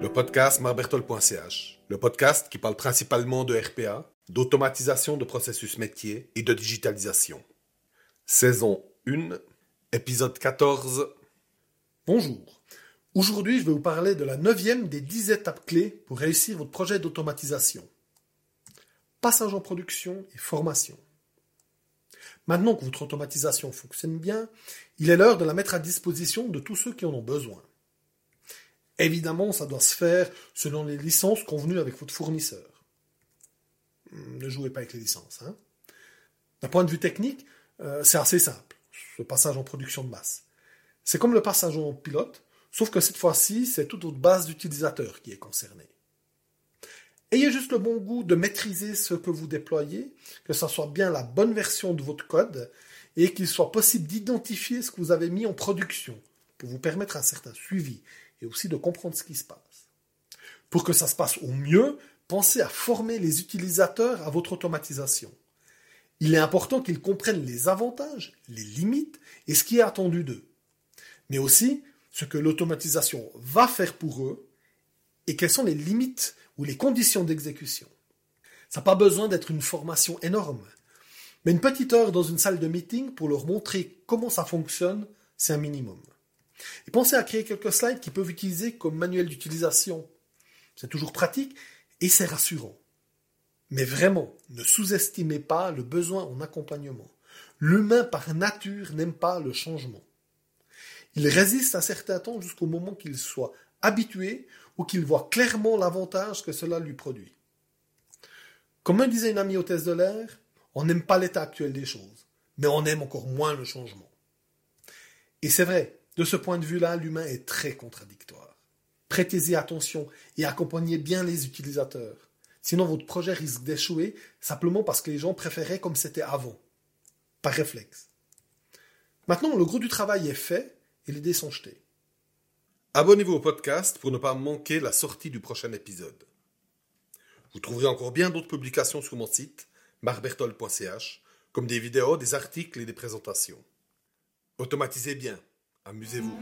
Le podcast marbertol.ch, le podcast qui parle principalement de RPA, d'automatisation de processus métier et de digitalisation. Saison 1, épisode 14. Bonjour. Aujourd'hui, je vais vous parler de la neuvième des 10 étapes clés pour réussir votre projet d'automatisation. Passage en production et formation. Maintenant que votre automatisation fonctionne bien, il est l'heure de la mettre à disposition de tous ceux qui en ont besoin. Évidemment, ça doit se faire selon les licences convenues avec votre fournisseur. Ne jouez pas avec les licences. Hein. D'un point de vue technique, euh, c'est assez simple, ce passage en production de masse. C'est comme le passage en pilote, sauf que cette fois-ci, c'est toute votre base d'utilisateurs qui est concernée. Ayez juste le bon goût de maîtriser ce que vous déployez, que ce soit bien la bonne version de votre code et qu'il soit possible d'identifier ce que vous avez mis en production pour vous permettre un certain suivi et aussi de comprendre ce qui se passe. Pour que ça se passe au mieux, pensez à former les utilisateurs à votre automatisation. Il est important qu'ils comprennent les avantages, les limites et ce qui est attendu d'eux. Mais aussi ce que l'automatisation va faire pour eux et quelles sont les limites ou les conditions d'exécution? Ça n'a pas besoin d'être une formation énorme. Mais une petite heure dans une salle de meeting pour leur montrer comment ça fonctionne, c'est un minimum. Et pensez à créer quelques slides qui peuvent utiliser comme manuel d'utilisation. C'est toujours pratique et c'est rassurant. Mais vraiment, ne sous-estimez pas le besoin en accompagnement. L'humain par nature n'aime pas le changement. Il résiste un certain temps jusqu'au moment qu'il soit habitué ou qu'il voit clairement l'avantage que cela lui produit. Comme me disait une amie hôtesse de l'air, on n'aime pas l'état actuel des choses, mais on aime encore moins le changement. Et c'est vrai, de ce point de vue-là, l'humain est très contradictoire. Prêtez-y attention et accompagnez bien les utilisateurs. Sinon, votre projet risque d'échouer simplement parce que les gens préféraient comme c'était avant, par réflexe. Maintenant, le gros du travail est fait et les dés sont jetés. Abonnez-vous au podcast pour ne pas manquer la sortie du prochain épisode. Vous trouverez encore bien d'autres publications sur mon site, marbertol.ch, comme des vidéos, des articles et des présentations. Automatisez bien, amusez-vous.